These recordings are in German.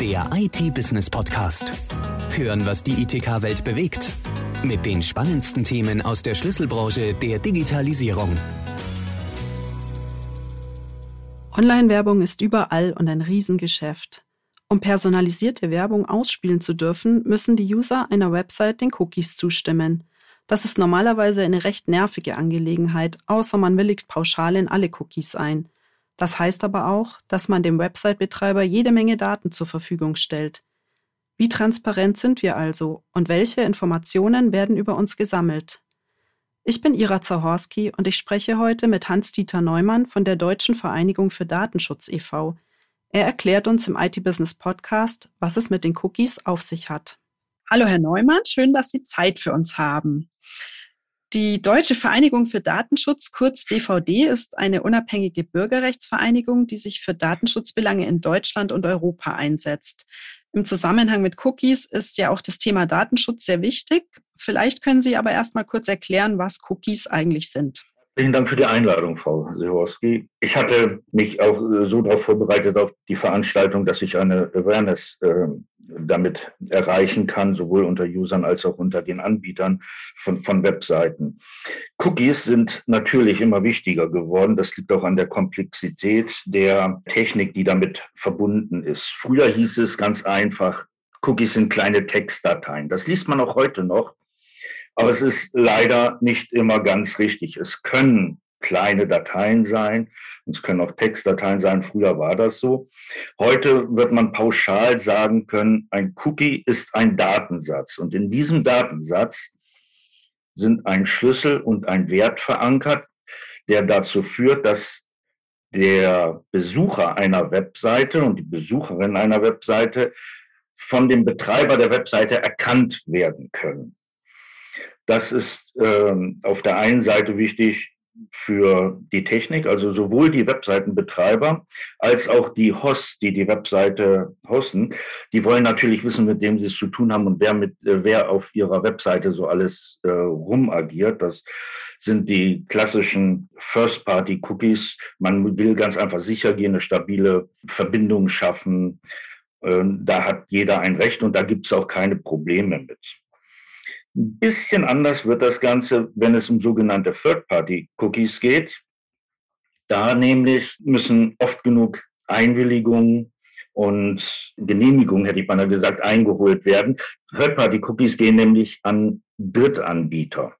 Der IT-Business-Podcast. Hören, was die ITK-Welt bewegt. Mit den spannendsten Themen aus der Schlüsselbranche der Digitalisierung. Online-Werbung ist überall und ein Riesengeschäft. Um personalisierte Werbung ausspielen zu dürfen, müssen die User einer Website den Cookies zustimmen. Das ist normalerweise eine recht nervige Angelegenheit, außer man willigt pauschal in alle Cookies ein. Das heißt aber auch, dass man dem Website-Betreiber jede Menge Daten zur Verfügung stellt. Wie transparent sind wir also und welche Informationen werden über uns gesammelt? Ich bin Ira Zahorski und ich spreche heute mit Hans-Dieter Neumann von der Deutschen Vereinigung für Datenschutz e.V. Er erklärt uns im IT-Business Podcast, was es mit den Cookies auf sich hat. Hallo, Herr Neumann, schön, dass Sie Zeit für uns haben. Die Deutsche Vereinigung für Datenschutz, kurz DVD, ist eine unabhängige Bürgerrechtsvereinigung, die sich für Datenschutzbelange in Deutschland und Europa einsetzt. Im Zusammenhang mit Cookies ist ja auch das Thema Datenschutz sehr wichtig. Vielleicht können Sie aber erst mal kurz erklären, was Cookies eigentlich sind. Vielen Dank für die Einladung, Frau Sehorski. Ich hatte mich auch so darauf vorbereitet auf die Veranstaltung, dass ich eine Awareness äh, damit erreichen kann, sowohl unter Usern als auch unter den Anbietern von, von Webseiten. Cookies sind natürlich immer wichtiger geworden. Das liegt auch an der Komplexität der Technik, die damit verbunden ist. Früher hieß es ganz einfach, Cookies sind kleine Textdateien. Das liest man auch heute noch. Aber es ist leider nicht immer ganz richtig. Es können kleine Dateien sein, es können auch Textdateien sein. Früher war das so. Heute wird man pauschal sagen können, ein Cookie ist ein Datensatz. Und in diesem Datensatz sind ein Schlüssel und ein Wert verankert, der dazu führt, dass der Besucher einer Webseite und die Besucherin einer Webseite von dem Betreiber der Webseite erkannt werden können. Das ist ähm, auf der einen Seite wichtig für die Technik, also sowohl die Webseitenbetreiber als auch die Hosts, die die Webseite hosten, die wollen natürlich wissen, mit wem sie es zu tun haben und wer mit äh, wer auf ihrer Webseite so alles äh, rumagiert. Das sind die klassischen First-Party-Cookies. Man will ganz einfach sicher gehen, eine stabile Verbindung schaffen. Ähm, da hat jeder ein Recht und da gibt es auch keine Probleme mit. Ein bisschen anders wird das Ganze, wenn es um sogenannte Third-Party-Cookies geht. Da nämlich müssen oft genug Einwilligungen und Genehmigungen, hätte ich beinahe gesagt, eingeholt werden. Third-Party-Cookies gehen nämlich an Drittanbieter.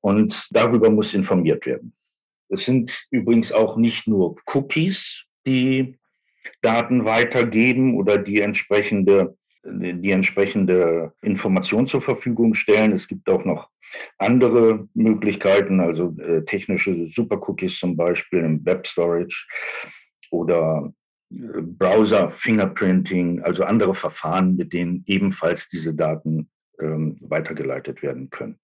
Und darüber muss informiert werden. Es sind übrigens auch nicht nur Cookies, die Daten weitergeben oder die entsprechende die entsprechende Information zur Verfügung stellen. Es gibt auch noch andere Möglichkeiten, also äh, technische Supercookies zum Beispiel im Web Storage oder äh, Browser Fingerprinting, also andere Verfahren, mit denen ebenfalls diese Daten ähm, weitergeleitet werden können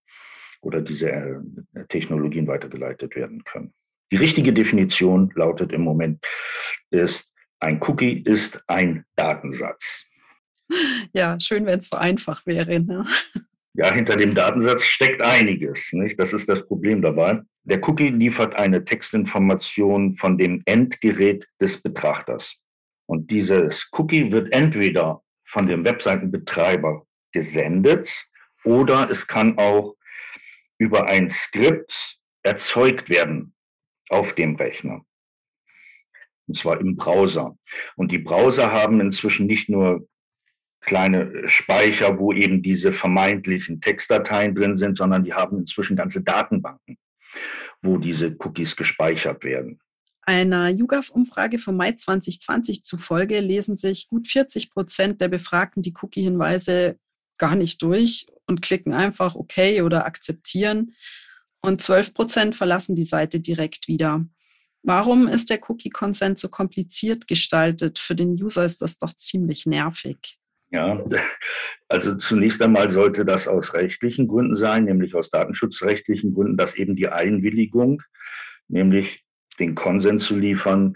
oder diese äh, Technologien weitergeleitet werden können. Die richtige Definition lautet im Moment ist, ein Cookie ist ein Datensatz. Ja, schön, wenn es so einfach wäre. Ne? Ja, hinter dem Datensatz steckt einiges. Nicht? Das ist das Problem dabei. Der Cookie liefert eine Textinformation von dem Endgerät des Betrachters. Und dieses Cookie wird entweder von dem Webseitenbetreiber gesendet oder es kann auch über ein Skript erzeugt werden auf dem Rechner. Und zwar im Browser. Und die Browser haben inzwischen nicht nur kleine Speicher, wo eben diese vermeintlichen Textdateien drin sind, sondern die haben inzwischen ganze Datenbanken, wo diese Cookies gespeichert werden. Einer YouGov-Umfrage vom Mai 2020 zufolge lesen sich gut 40 Prozent der Befragten die Cookie-Hinweise gar nicht durch und klicken einfach OK oder akzeptieren. Und 12 Prozent verlassen die Seite direkt wieder. Warum ist der Cookie-Consent so kompliziert gestaltet? Für den User ist das doch ziemlich nervig. Ja, also zunächst einmal sollte das aus rechtlichen Gründen sein, nämlich aus datenschutzrechtlichen Gründen, dass eben die Einwilligung, nämlich den Konsens zu liefern,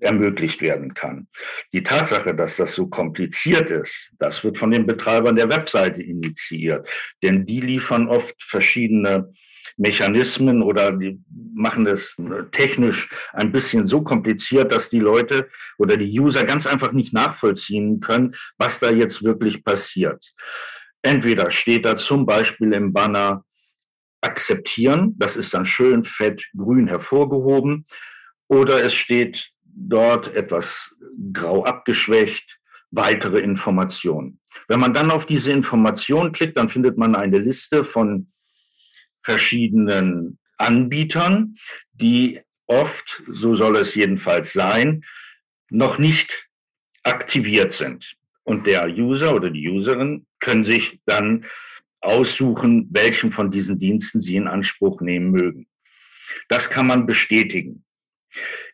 ermöglicht werden kann. Die Tatsache, dass das so kompliziert ist, das wird von den Betreibern der Webseite initiiert, denn die liefern oft verschiedene Mechanismen oder die machen das technisch ein bisschen so kompliziert, dass die Leute oder die User ganz einfach nicht nachvollziehen können, was da jetzt wirklich passiert. Entweder steht da zum Beispiel im Banner akzeptieren, das ist dann schön fett grün hervorgehoben, oder es steht dort etwas grau abgeschwächt, weitere Informationen. Wenn man dann auf diese Information klickt, dann findet man eine Liste von verschiedenen Anbietern, die oft, so soll es jedenfalls sein, noch nicht aktiviert sind. Und der User oder die Userin können sich dann aussuchen, welchen von diesen Diensten sie in Anspruch nehmen mögen. Das kann man bestätigen.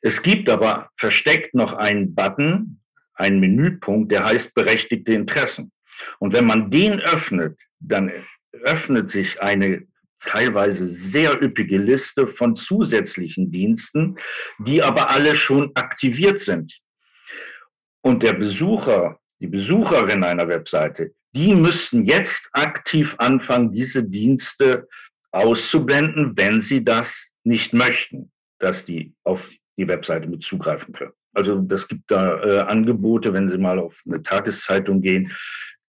Es gibt aber versteckt noch einen Button, einen Menüpunkt, der heißt berechtigte Interessen. Und wenn man den öffnet, dann öffnet sich eine teilweise sehr üppige Liste von zusätzlichen Diensten, die aber alle schon aktiviert sind. Und der Besucher, die Besucherin einer Webseite, die müssten jetzt aktiv anfangen, diese Dienste auszublenden, wenn sie das nicht möchten, dass die auf die Webseite mit zugreifen können. Also das gibt da äh, Angebote, wenn Sie mal auf eine Tageszeitung gehen.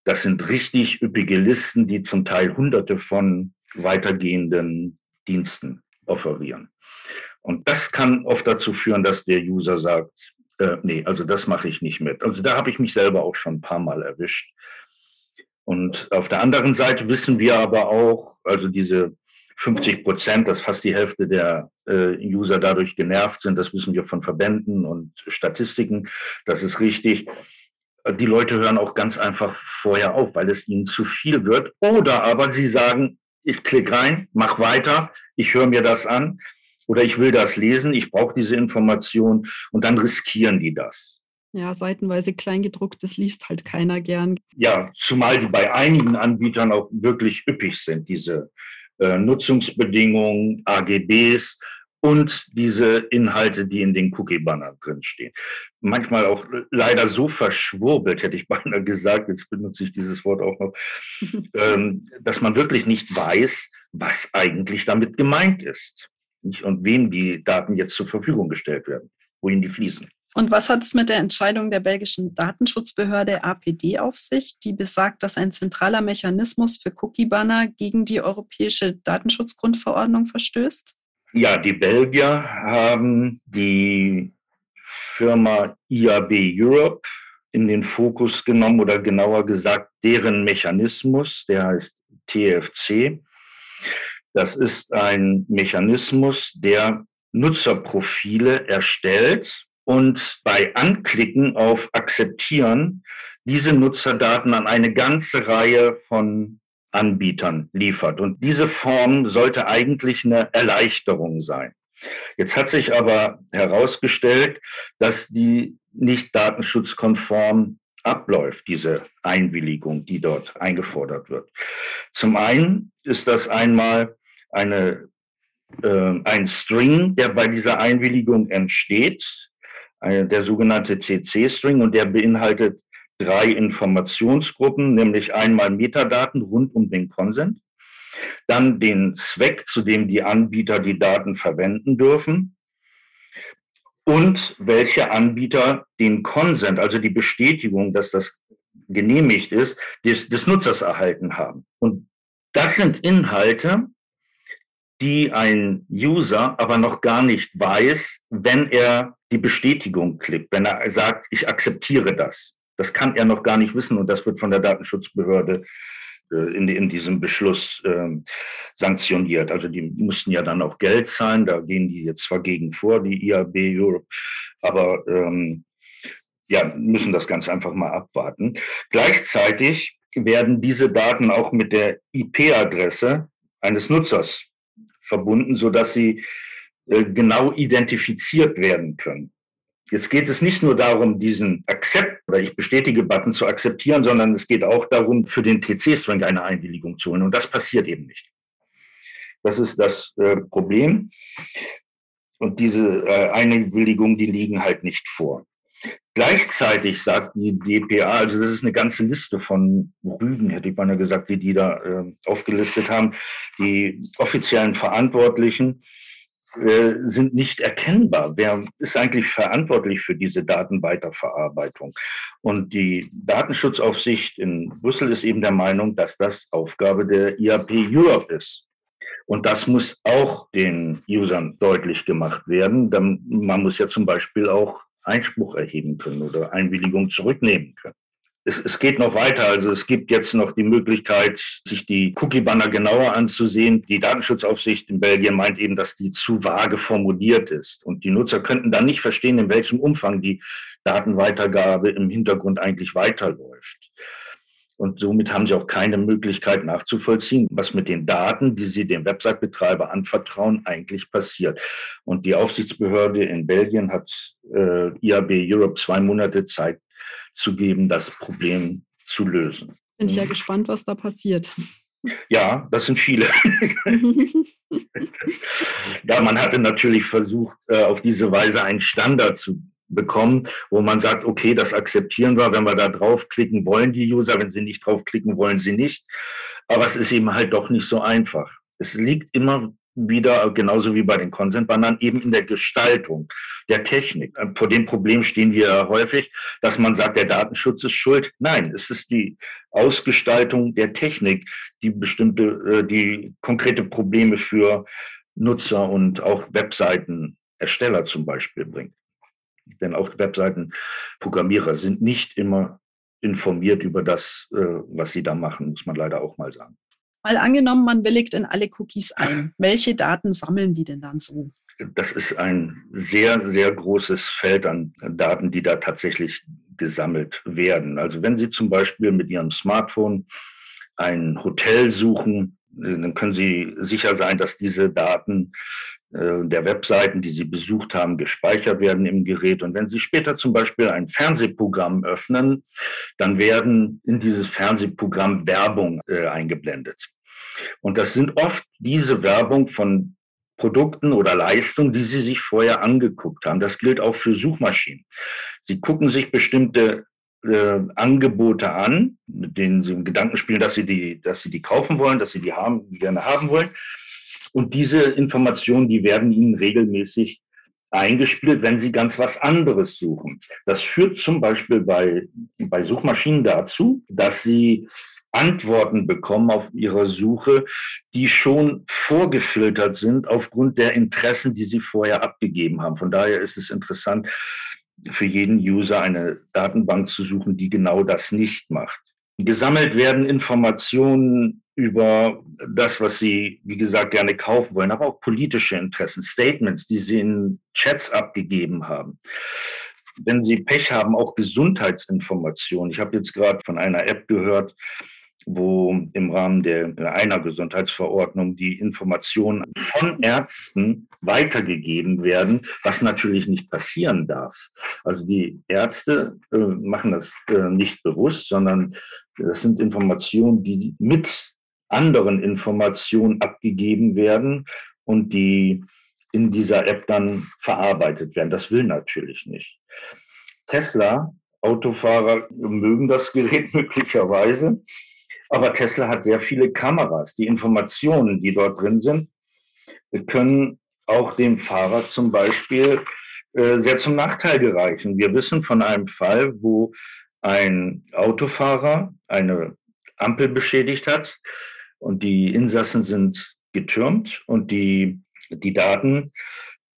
Das sind richtig üppige Listen, die zum Teil hunderte von weitergehenden Diensten offerieren. Und das kann oft dazu führen, dass der User sagt, äh, nee, also das mache ich nicht mit. Also da habe ich mich selber auch schon ein paar Mal erwischt. Und auf der anderen Seite wissen wir aber auch, also diese 50 Prozent, dass fast die Hälfte der äh, User dadurch genervt sind. Das wissen wir von Verbänden und Statistiken. Das ist richtig. Die Leute hören auch ganz einfach vorher auf, weil es ihnen zu viel wird. Oder aber sie sagen, ich klicke rein, mach weiter, ich höre mir das an oder ich will das lesen, ich brauche diese Information und dann riskieren die das. Ja, seitenweise Kleingedrucktes liest halt keiner gern. Ja, zumal die bei einigen Anbietern auch wirklich üppig sind, diese äh, Nutzungsbedingungen, AGBs und diese Inhalte, die in den Cookie-Bannern drinstehen. Manchmal auch leider so verschwurbelt, hätte ich beinahe gesagt, jetzt benutze ich dieses Wort auch noch, ähm, dass man wirklich nicht weiß, was eigentlich damit gemeint ist und wem die Daten jetzt zur Verfügung gestellt werden, wohin die fließen. Und was hat es mit der Entscheidung der belgischen Datenschutzbehörde APD auf sich, die besagt, dass ein zentraler Mechanismus für Cookie-Banner gegen die europäische Datenschutzgrundverordnung verstößt? Ja, die Belgier haben die Firma IAB Europe in den Fokus genommen oder genauer gesagt deren Mechanismus, der heißt TFC. Das ist ein Mechanismus, der Nutzerprofile erstellt und bei Anklicken auf Akzeptieren diese Nutzerdaten an eine ganze Reihe von Anbietern liefert. Und diese Form sollte eigentlich eine Erleichterung sein. Jetzt hat sich aber herausgestellt, dass die nicht datenschutzkonform abläuft, diese Einwilligung, die dort eingefordert wird. Zum einen ist das einmal eine, äh, ein String, der bei dieser Einwilligung entsteht, der sogenannte CC-String und der beinhaltet drei Informationsgruppen, nämlich einmal Metadaten rund um den Consent, dann den Zweck, zu dem die Anbieter die Daten verwenden dürfen und welche Anbieter den Consent, also die Bestätigung, dass das genehmigt ist, des, des Nutzers erhalten haben. Und das sind Inhalte, die ein User aber noch gar nicht weiß, wenn er die Bestätigung klickt, wenn er sagt, ich akzeptiere das. Das kann er noch gar nicht wissen und das wird von der Datenschutzbehörde äh, in, in diesem Beschluss äh, sanktioniert. Also die mussten ja dann auch Geld zahlen, da gehen die jetzt zwar gegen vor, die IAB Europe, aber ähm, ja, müssen das ganz einfach mal abwarten. Gleichzeitig werden diese Daten auch mit der IP-Adresse eines Nutzers verbunden, so dass sie äh, genau identifiziert werden können. Jetzt geht es nicht nur darum, diesen Accept oder ich bestätige Button zu akzeptieren, sondern es geht auch darum, für den TC-String eine Einwilligung zu holen. Und das passiert eben nicht. Das ist das äh, Problem. Und diese äh, Einwilligungen, die liegen halt nicht vor. Gleichzeitig sagt die DPA, also das ist eine ganze Liste von Rügen, hätte ich mal gesagt, die die da äh, aufgelistet haben, die offiziellen Verantwortlichen äh, sind nicht erkennbar. Wer ist eigentlich verantwortlich für diese Datenweiterverarbeitung? Und die Datenschutzaufsicht in Brüssel ist eben der Meinung, dass das Aufgabe der IAP Europe ist. Und das muss auch den Usern deutlich gemacht werden. Man muss ja zum Beispiel auch Einspruch erheben können oder Einwilligung zurücknehmen können. Es, es, geht noch weiter. Also es gibt jetzt noch die Möglichkeit, sich die Cookie-Banner genauer anzusehen. Die Datenschutzaufsicht in Belgien meint eben, dass die zu vage formuliert ist. Und die Nutzer könnten dann nicht verstehen, in welchem Umfang die Datenweitergabe im Hintergrund eigentlich weiterläuft. Und somit haben sie auch keine Möglichkeit nachzuvollziehen, was mit den Daten, die sie dem Website-Betreiber anvertrauen, eigentlich passiert. Und die Aufsichtsbehörde in Belgien hat äh, IAB Europe zwei Monate Zeit zu geben, das Problem zu lösen. Bin ich ja mhm. gespannt, was da passiert. Ja, das sind viele. ja, man hatte natürlich versucht, äh, auf diese Weise einen Standard zu bekommen, wo man sagt, okay, das akzeptieren wir, wenn wir da draufklicken, wollen die User, wenn sie nicht draufklicken, wollen sie nicht. Aber es ist eben halt doch nicht so einfach. Es liegt immer wieder, genauso wie bei den Consent-Bannern, eben in der Gestaltung der Technik. Vor dem Problem stehen wir häufig, dass man sagt, der Datenschutz ist schuld. Nein, es ist die Ausgestaltung der Technik, die bestimmte, äh, die konkrete Probleme für Nutzer und auch Webseitenersteller zum Beispiel bringt. Denn auch Webseitenprogrammierer sind nicht immer informiert über das, äh, was sie da machen, muss man leider auch mal sagen. Mal angenommen, man willigt in alle Cookies ein. Welche Daten sammeln die denn dann so? Das ist ein sehr, sehr großes Feld an Daten, die da tatsächlich gesammelt werden. Also wenn Sie zum Beispiel mit Ihrem Smartphone ein Hotel suchen, dann können Sie sicher sein, dass diese Daten der Webseiten, die Sie besucht haben, gespeichert werden im Gerät. Und wenn Sie später zum Beispiel ein Fernsehprogramm öffnen, dann werden in dieses Fernsehprogramm Werbung äh, eingeblendet. Und das sind oft diese Werbung von Produkten oder Leistungen, die Sie sich vorher angeguckt haben. Das gilt auch für Suchmaschinen. Sie gucken sich bestimmte äh, Angebote an, mit denen Sie im Gedanken spielen, dass Sie die, dass Sie die kaufen wollen, dass Sie die haben, gerne haben wollen. Und diese Informationen, die werden Ihnen regelmäßig eingespielt, wenn Sie ganz was anderes suchen. Das führt zum Beispiel bei, bei Suchmaschinen dazu, dass Sie Antworten bekommen auf ihrer Suche, die schon vorgefiltert sind aufgrund der Interessen, die sie vorher abgegeben haben. Von daher ist es interessant, für jeden User eine Datenbank zu suchen, die genau das nicht macht. Gesammelt werden Informationen über das, was Sie, wie gesagt, gerne kaufen wollen, aber auch politische Interessen, Statements, die Sie in Chats abgegeben haben. Wenn Sie Pech haben, auch Gesundheitsinformationen. Ich habe jetzt gerade von einer App gehört, wo im Rahmen der einer Gesundheitsverordnung die Informationen von Ärzten weitergegeben werden, was natürlich nicht passieren darf. Also die Ärzte äh, machen das äh, nicht bewusst, sondern das sind Informationen, die mit anderen Informationen abgegeben werden und die in dieser App dann verarbeitet werden. Das will natürlich nicht. Tesla, Autofahrer mögen das Gerät möglicherweise, aber Tesla hat sehr viele Kameras. Die Informationen, die dort drin sind, können auch dem Fahrer zum Beispiel äh, sehr zum Nachteil gereichen. Wir wissen von einem Fall, wo ein Autofahrer eine Ampel beschädigt hat und die Insassen sind getürmt und die, die Daten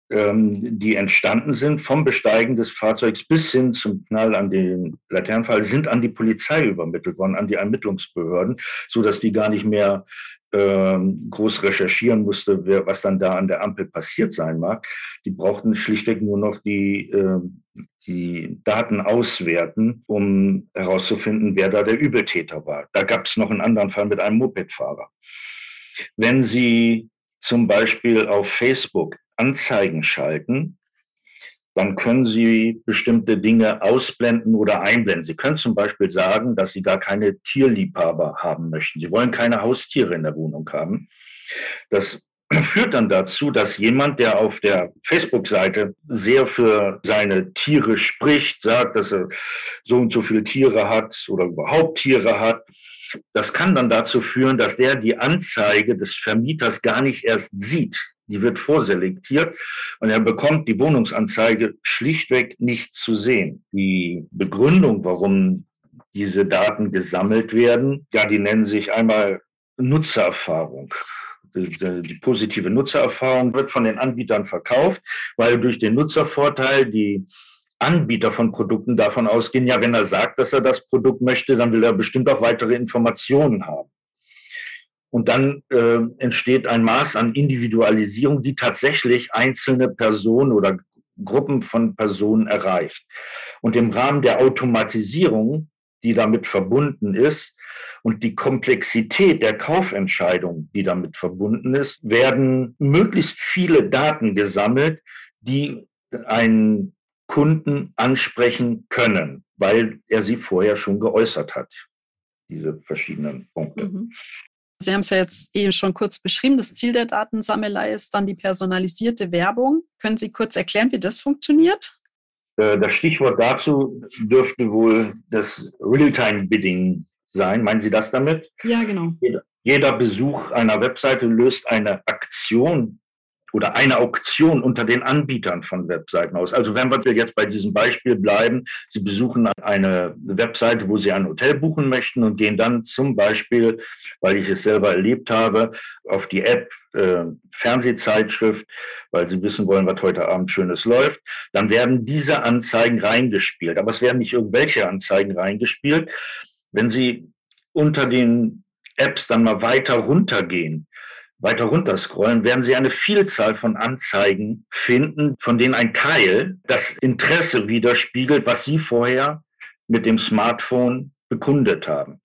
ähm, die entstanden sind vom Besteigen des Fahrzeugs bis hin zum Knall an den Laternenfall, sind an die Polizei übermittelt worden, an die Ermittlungsbehörden, so dass die gar nicht mehr ähm, groß recherchieren musste, was dann da an der Ampel passiert sein mag. Die brauchten schlichtweg nur noch die, äh, die Daten auswerten, um herauszufinden, wer da der Übeltäter war. Da gab es noch einen anderen Fall mit einem Mopedfahrer. Wenn Sie zum Beispiel auf Facebook Anzeigen schalten, dann können Sie bestimmte Dinge ausblenden oder einblenden. Sie können zum Beispiel sagen, dass Sie gar keine Tierliebhaber haben möchten. Sie wollen keine Haustiere in der Wohnung haben. Das führt dann dazu, dass jemand, der auf der Facebook-Seite sehr für seine Tiere spricht, sagt, dass er so und so viele Tiere hat oder überhaupt Tiere hat, das kann dann dazu führen, dass der die Anzeige des Vermieters gar nicht erst sieht. Die wird vorselektiert und er bekommt die Wohnungsanzeige schlichtweg nicht zu sehen. Die Begründung, warum diese Daten gesammelt werden, ja, die nennen sich einmal Nutzererfahrung. Die, positive Nutzererfahrung wird von den Anbietern verkauft, weil durch den Nutzervorteil die Anbieter von Produkten davon ausgehen, ja, wenn er sagt, dass er das Produkt möchte, dann will er bestimmt auch weitere Informationen haben. Und dann äh, entsteht ein Maß an Individualisierung, die tatsächlich einzelne Personen oder Gruppen von Personen erreicht. Und im Rahmen der Automatisierung, die damit verbunden ist, und die Komplexität der Kaufentscheidung, die damit verbunden ist, werden möglichst viele Daten gesammelt, die einen Kunden ansprechen können, weil er sie vorher schon geäußert hat, diese verschiedenen Punkte. Mhm. Sie haben es ja jetzt eben schon kurz beschrieben. Das Ziel der Datensammelei ist dann die personalisierte Werbung. Können Sie kurz erklären, wie das funktioniert? Äh, das Stichwort dazu dürfte wohl das Real-Time-Bidding sein. Meinen Sie das damit? Ja, genau. Jeder, jeder Besuch einer Webseite löst eine Aktion oder eine Auktion unter den Anbietern von Webseiten aus. Also wenn wir jetzt bei diesem Beispiel bleiben, Sie besuchen eine Webseite, wo Sie ein Hotel buchen möchten und gehen dann zum Beispiel, weil ich es selber erlebt habe, auf die App äh, Fernsehzeitschrift, weil Sie wissen wollen, was heute Abend Schönes läuft, dann werden diese Anzeigen reingespielt. Aber es werden nicht irgendwelche Anzeigen reingespielt. Wenn Sie unter den Apps dann mal weiter runtergehen, weiter runterscrollen, werden Sie eine Vielzahl von Anzeigen finden, von denen ein Teil das Interesse widerspiegelt, was Sie vorher mit dem Smartphone bekundet haben.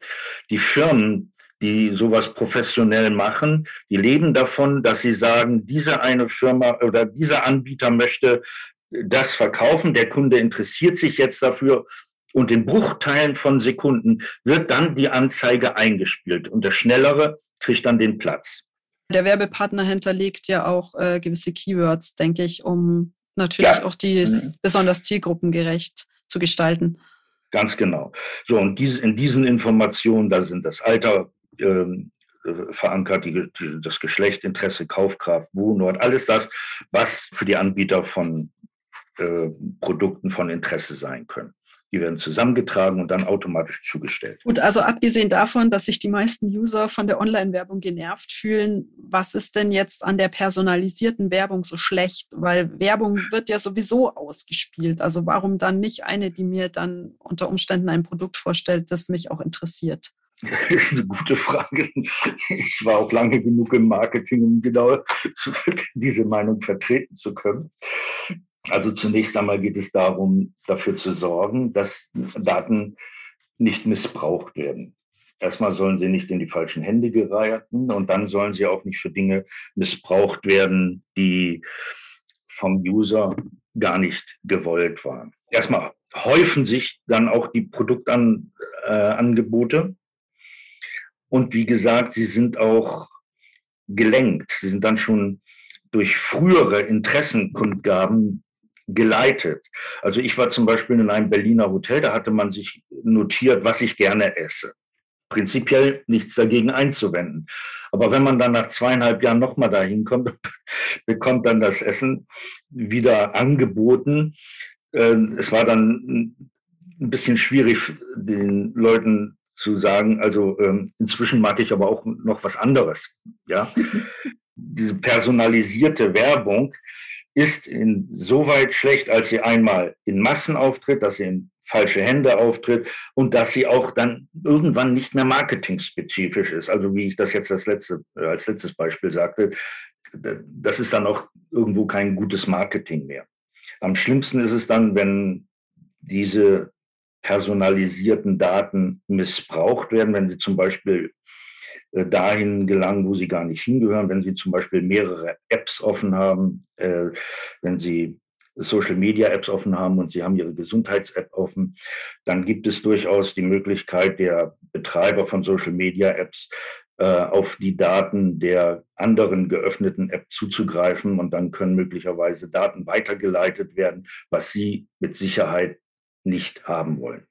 Die Firmen, die sowas professionell machen, die leben davon, dass sie sagen, diese eine Firma oder dieser Anbieter möchte das verkaufen, der Kunde interessiert sich jetzt dafür und in Bruchteilen von Sekunden wird dann die Anzeige eingespielt und der Schnellere kriegt dann den Platz. Der Werbepartner hinterlegt ja auch äh, gewisse Keywords, denke ich, um natürlich ja. auch die mhm. besonders zielgruppengerecht zu gestalten. Ganz genau. So, und diese, in diesen Informationen, da sind das Alter ähm, äh, verankert, die, die, das Geschlecht, Interesse, Kaufkraft, Wohnort, alles das, was für die Anbieter von äh, Produkten von Interesse sein können. Die werden zusammengetragen und dann automatisch zugestellt. Gut, also abgesehen davon, dass sich die meisten User von der Online-Werbung genervt fühlen, was ist denn jetzt an der personalisierten Werbung so schlecht? Weil Werbung wird ja sowieso ausgespielt. Also warum dann nicht eine, die mir dann unter Umständen ein Produkt vorstellt, das mich auch interessiert? Das ist eine gute Frage. Ich war auch lange genug im Marketing, um genau diese Meinung vertreten zu können. Also zunächst einmal geht es darum, dafür zu sorgen, dass Daten nicht missbraucht werden. Erstmal sollen sie nicht in die falschen Hände geraten und dann sollen sie auch nicht für Dinge missbraucht werden, die vom User gar nicht gewollt waren. Erstmal häufen sich dann auch die Produktangebote. Äh, und wie gesagt, sie sind auch gelenkt. Sie sind dann schon durch frühere Interessenkundgaben geleitet. Also ich war zum Beispiel in einem Berliner Hotel, da hatte man sich notiert, was ich gerne esse. Prinzipiell nichts dagegen einzuwenden. Aber wenn man dann nach zweieinhalb Jahren nochmal dahin kommt, bekommt dann das Essen wieder angeboten. Ähm, es war dann ein bisschen schwierig, den Leuten zu sagen, also ähm, inzwischen mag ich aber auch noch was anderes. Ja, diese personalisierte Werbung ist insoweit schlecht, als sie einmal in Massen auftritt, dass sie in falsche Hände auftritt und dass sie auch dann irgendwann nicht mehr marketingspezifisch ist. Also wie ich das jetzt als, letzte, äh, als letztes Beispiel sagte, das ist dann auch irgendwo kein gutes Marketing mehr. Am schlimmsten ist es dann, wenn diese personalisierten Daten missbraucht werden, wenn sie zum Beispiel dahin gelangen, wo sie gar nicht hingehören, wenn sie zum Beispiel mehrere Apps offen haben, äh, wenn sie Social Media Apps offen haben und sie haben ihre Gesundheits-App offen, dann gibt es durchaus die Möglichkeit der Betreiber von Social Media Apps, äh, auf die Daten der anderen geöffneten App zuzugreifen und dann können möglicherweise Daten weitergeleitet werden, was sie mit Sicherheit nicht haben wollen.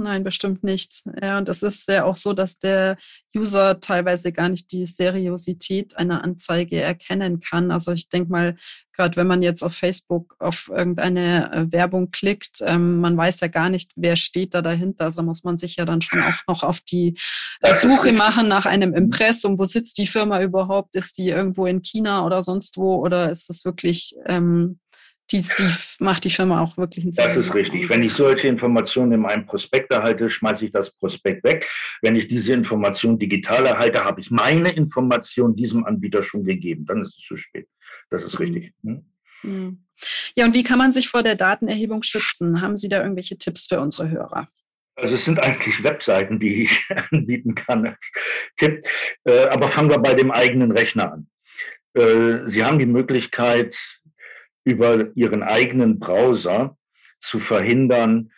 Nein, bestimmt nicht. Ja, und es ist ja auch so, dass der User teilweise gar nicht die Seriosität einer Anzeige erkennen kann. Also ich denke mal, gerade wenn man jetzt auf Facebook auf irgendeine äh, Werbung klickt, ähm, man weiß ja gar nicht, wer steht da dahinter. Also muss man sich ja dann schon auch noch auf die Suche machen nach einem Impressum. Wo sitzt die Firma überhaupt? Ist die irgendwo in China oder sonst wo? Oder ist das wirklich ähm, die, die macht die Firma auch wirklich einen Das ist richtig. Wenn ich solche Informationen in meinem Prospekt erhalte, schmeiße ich das Prospekt weg. Wenn ich diese Information digital erhalte, habe ich meine Information diesem Anbieter schon gegeben. Dann ist es zu spät. Das ist richtig. Hm? Ja. ja, und wie kann man sich vor der Datenerhebung schützen? Haben Sie da irgendwelche Tipps für unsere Hörer? Also es sind eigentlich Webseiten, die ich anbieten kann als Tipp. Äh, aber fangen wir bei dem eigenen Rechner an. Äh, Sie haben die Möglichkeit, über ihren eigenen Browser zu verhindern,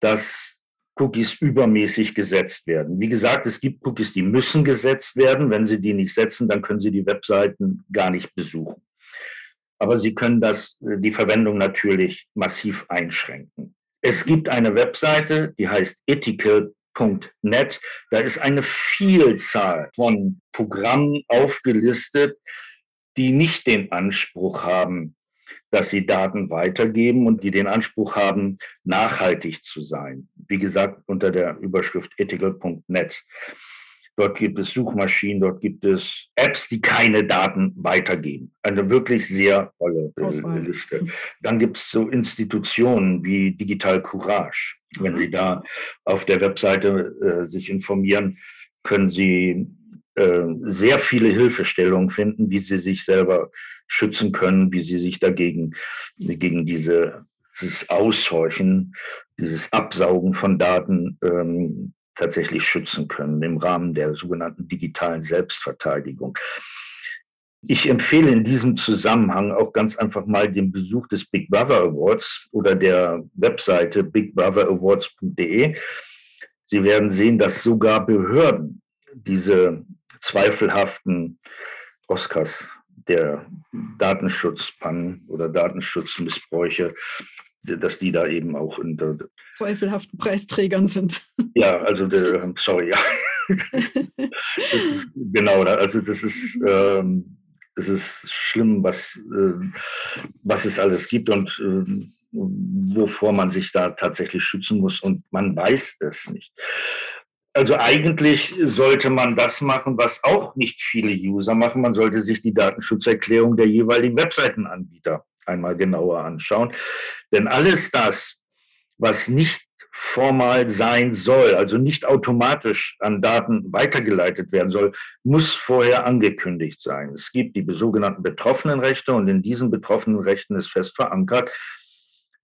dass Cookies übermäßig gesetzt werden. Wie gesagt, es gibt Cookies, die müssen gesetzt werden. Wenn Sie die nicht setzen, dann können Sie die Webseiten gar nicht besuchen. Aber Sie können das, die Verwendung natürlich massiv einschränken. Es gibt eine Webseite, die heißt ethical.net. Da ist eine Vielzahl von Programmen aufgelistet, die nicht den Anspruch haben, dass sie Daten weitergeben und die den Anspruch haben, nachhaltig zu sein. Wie gesagt, unter der Überschrift ethical.net. Dort gibt es Suchmaschinen, dort gibt es Apps, die keine Daten weitergeben. Eine wirklich sehr tolle äh, Liste. Dann gibt es so Institutionen wie Digital Courage. Wenn Sie da auf der Webseite äh, sich informieren, können Sie äh, sehr viele Hilfestellungen finden, wie Sie sich selber schützen können, wie sie sich dagegen, gegen diese, dieses Aushorchen, dieses Absaugen von Daten ähm, tatsächlich schützen können im Rahmen der sogenannten digitalen Selbstverteidigung. Ich empfehle in diesem Zusammenhang auch ganz einfach mal den Besuch des Big Brother Awards oder der Webseite bigbrotherawards.de. Sie werden sehen, dass sogar Behörden diese zweifelhaften Oscars der Datenschutzpannen oder Datenschutzmissbräuche, dass die da eben auch unter zweifelhaften Preisträgern sind. Ja, also der, sorry, ja. ist, genau, also das ist, ähm, das ist schlimm, was, äh, was es alles gibt und äh, wovor man sich da tatsächlich schützen muss und man weiß es nicht. Also eigentlich sollte man das machen, was auch nicht viele User machen. Man sollte sich die Datenschutzerklärung der jeweiligen Webseitenanbieter einmal genauer anschauen. Denn alles das, was nicht formal sein soll, also nicht automatisch an Daten weitergeleitet werden soll, muss vorher angekündigt sein. Es gibt die sogenannten Betroffenenrechte und in diesen Betroffenenrechten ist fest verankert,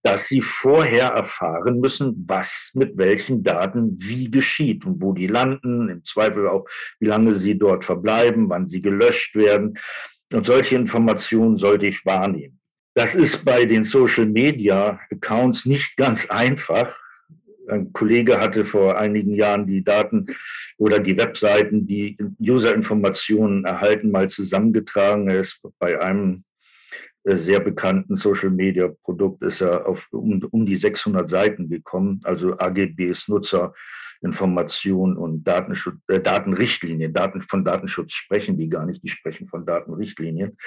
dass sie vorher erfahren müssen, was mit welchen Daten wie geschieht und wo die landen, im Zweifel auch, wie lange sie dort verbleiben, wann sie gelöscht werden. Und solche Informationen sollte ich wahrnehmen. Das ist bei den Social Media Accounts nicht ganz einfach. Ein Kollege hatte vor einigen Jahren die Daten oder die Webseiten, die User-Informationen erhalten, mal zusammengetragen. Er ist bei einem sehr bekannten Social-Media-Produkt ist er auf um, um die 600 Seiten gekommen, also AGBs, Nutzerinformation und Datenschutz, äh, Datenrichtlinien. Daten, von Datenschutz sprechen die gar nicht, die sprechen von Datenrichtlinien.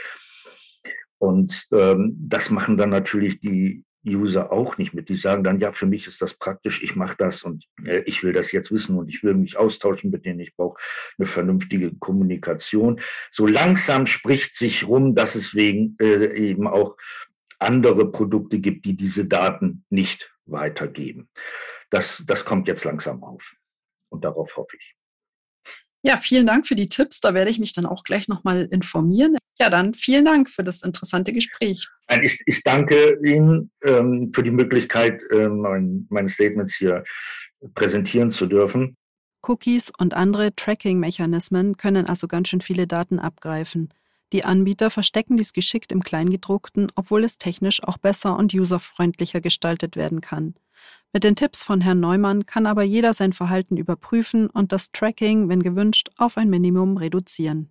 Und ähm, das machen dann natürlich die User auch nicht mit. Die sagen dann, ja, für mich ist das praktisch, ich mache das und äh, ich will das jetzt wissen und ich will mich austauschen mit denen, ich brauche eine vernünftige Kommunikation. So langsam spricht sich rum, dass es wegen äh, eben auch andere Produkte gibt, die diese Daten nicht weitergeben. Das, das kommt jetzt langsam auf und darauf hoffe ich. Ja, vielen Dank für die Tipps. Da werde ich mich dann auch gleich nochmal informieren. Ja, dann vielen Dank für das interessante Gespräch. Ich, ich danke Ihnen ähm, für die Möglichkeit, äh, mein, meine Statements hier präsentieren zu dürfen. Cookies und andere Tracking-Mechanismen können also ganz schön viele Daten abgreifen. Die Anbieter verstecken dies geschickt im Kleingedruckten, obwohl es technisch auch besser und userfreundlicher gestaltet werden kann. Mit den Tipps von Herrn Neumann kann aber jeder sein Verhalten überprüfen und das Tracking, wenn gewünscht, auf ein Minimum reduzieren.